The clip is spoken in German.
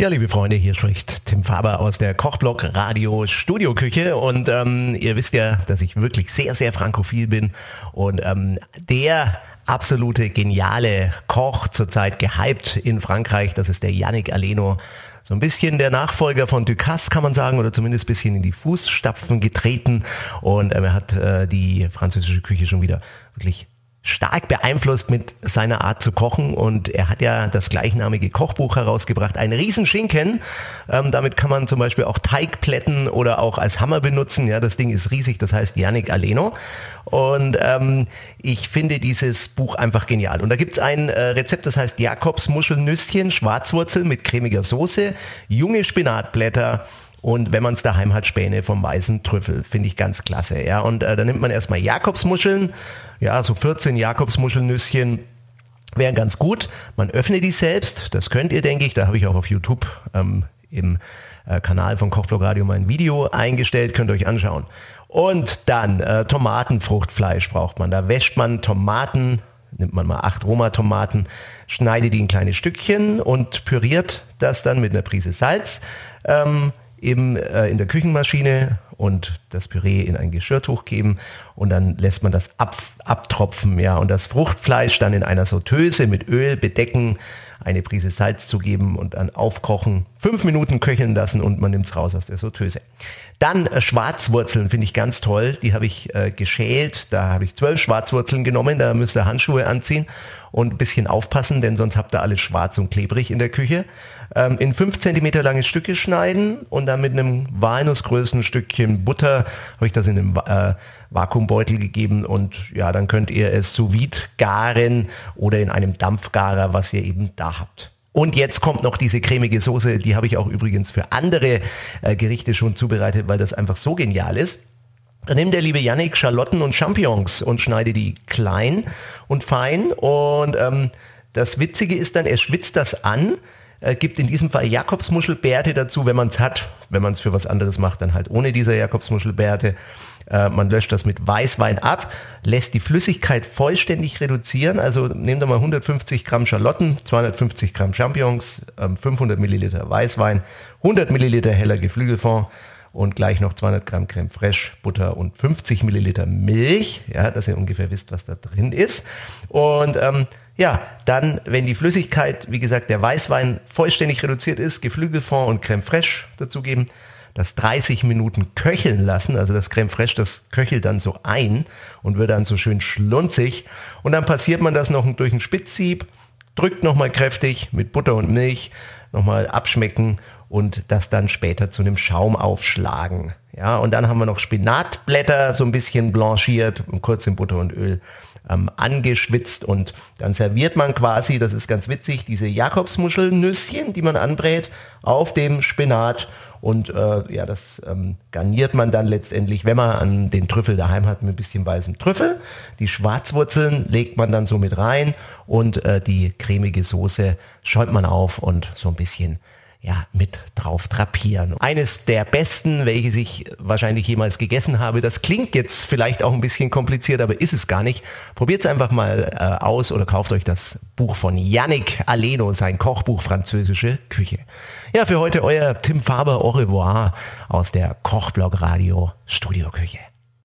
Ja, liebe Freunde, hier spricht Tim Faber aus der Kochblock Radio Studioküche und ähm, ihr wisst ja, dass ich wirklich sehr, sehr frankophil bin und ähm, der absolute geniale Koch zurzeit gehypt in Frankreich, das ist der Yannick Aleno. So ein bisschen der Nachfolger von Ducasse, kann man sagen, oder zumindest ein bisschen in die Fußstapfen getreten. Und ähm, er hat äh, die französische Küche schon wieder wirklich stark beeinflusst mit seiner Art zu kochen und er hat ja das gleichnamige Kochbuch herausgebracht, ein Riesenschinken. Ähm, damit kann man zum Beispiel auch Teigplätten oder auch als Hammer benutzen. Ja, das Ding ist riesig, das heißt Yannick Aleno. Und ähm, ich finde dieses Buch einfach genial. Und da gibt's ein äh, Rezept, das heißt Jakobs Muschelnüsschen, Schwarzwurzel mit cremiger Soße, junge Spinatblätter, und wenn man es daheim hat, Späne vom weißen Trüffel. Finde ich ganz klasse. Ja, und äh, da nimmt man erstmal Jakobsmuscheln, ja, so 14 Jakobsmuschelnüsschen wären ganz gut. Man öffnet die selbst, das könnt ihr, denke ich. Da habe ich auch auf YouTube ähm, im äh, Kanal von Kochblog Radio mein Video eingestellt, könnt ihr euch anschauen. Und dann äh, Tomatenfruchtfleisch braucht man. Da wäscht man Tomaten, nimmt man mal acht Roma-Tomaten, schneidet die in kleine Stückchen und püriert das dann mit einer Prise Salz. Ähm, eben äh, in der Küchenmaschine und das Püree in ein Geschirrtuch geben und dann lässt man das ab, abtropfen, ja, und das Fruchtfleisch dann in einer Sauteuse mit Öl bedecken, eine Prise Salz zugeben und dann aufkochen, fünf Minuten köcheln lassen und man nimmt es raus aus der Sauteuse. Dann äh, Schwarzwurzeln finde ich ganz toll, die habe ich äh, geschält, da habe ich zwölf Schwarzwurzeln genommen, da müsst ihr Handschuhe anziehen und ein bisschen aufpassen, denn sonst habt ihr alles schwarz und klebrig in der Küche. Ähm, in fünf Zentimeter lange Stücke schneiden und dann mit einem Walnussgrößen Stückchen Butter habe ich das in einem äh, Vakuumbeutel gegeben und ja, dann könnt ihr es sous vide garen oder in einem Dampfgarer, was ihr eben da habt. Und jetzt kommt noch diese cremige Soße, die habe ich auch übrigens für andere äh, Gerichte schon zubereitet, weil das einfach so genial ist. Dann nimmt der liebe Yannick Schalotten und Champignons und schneidet die klein und fein. Und ähm, das Witzige ist dann, er schwitzt das an, äh, gibt in diesem Fall Jakobsmuschelbärte dazu, wenn man es hat. Wenn man es für was anderes macht, dann halt ohne diese Jakobsmuschelbärte. Äh, man löscht das mit Weißwein ab, lässt die Flüssigkeit vollständig reduzieren. Also nehmt ihr mal 150 Gramm Schalotten, 250 Gramm Champignons, äh, 500 Milliliter Weißwein, 100 Milliliter heller Geflügelfond und gleich noch 200 Gramm Creme Fraiche, Butter und 50 Milliliter Milch, ja, dass ihr ungefähr wisst, was da drin ist. Und ähm, ja, dann, wenn die Flüssigkeit, wie gesagt, der Weißwein vollständig reduziert ist, Geflügelfond und Creme Fraiche dazugeben, das 30 Minuten köcheln lassen, also das Creme Fraiche, das köchelt dann so ein und wird dann so schön schlunzig und dann passiert man das noch durch ein Spitzsieb, drückt nochmal kräftig mit Butter und Milch, nochmal abschmecken und das dann später zu einem Schaum aufschlagen. Ja, und dann haben wir noch Spinatblätter so ein bisschen blanchiert und kurz in Butter und Öl ähm, angeschwitzt und dann serviert man quasi, das ist ganz witzig, diese Jakobsmuschelnüsschen, die man anbrät, auf dem Spinat und äh, ja, das ähm, garniert man dann letztendlich, wenn man an den Trüffel daheim hat, mit ein bisschen weißem Trüffel. Die Schwarzwurzeln legt man dann so mit rein und äh, die cremige Soße schäumt man auf und so ein bisschen ja, mit drauf drapieren. Eines der besten, welches ich wahrscheinlich jemals gegessen habe. Das klingt jetzt vielleicht auch ein bisschen kompliziert, aber ist es gar nicht. Probiert es einfach mal äh, aus oder kauft euch das Buch von Yannick Aleno, sein Kochbuch Französische Küche. Ja, für heute euer Tim Faber Au revoir aus der Kochblog Radio Studioküche.